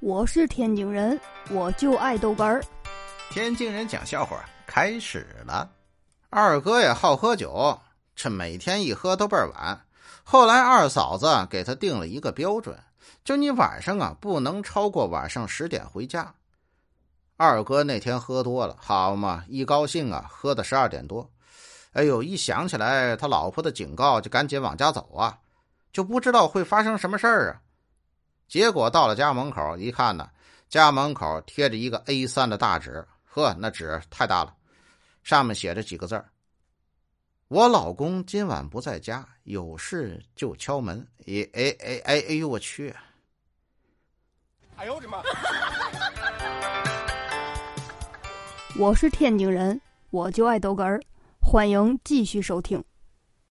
我是天津人，我就爱豆干儿。天津人讲笑话开始了。二哥也好喝酒，这每天一喝都倍儿晚。后来二嫂子给他定了一个标准，就你晚上啊不能超过晚上十点回家。二哥那天喝多了，好嘛，一高兴啊，喝到十二点多。哎呦，一想起来他老婆的警告，就赶紧往家走啊，就不知道会发生什么事儿啊。结果到了家门口一看呢，家门口贴着一个 A 三的大纸，呵，那纸太大了，上面写着几个字我老公今晚不在家，有事就敲门。”哎哎哎哎哎呦我去！哎呦我的妈！我是天津人，我就爱逗哏儿，欢迎继续收听。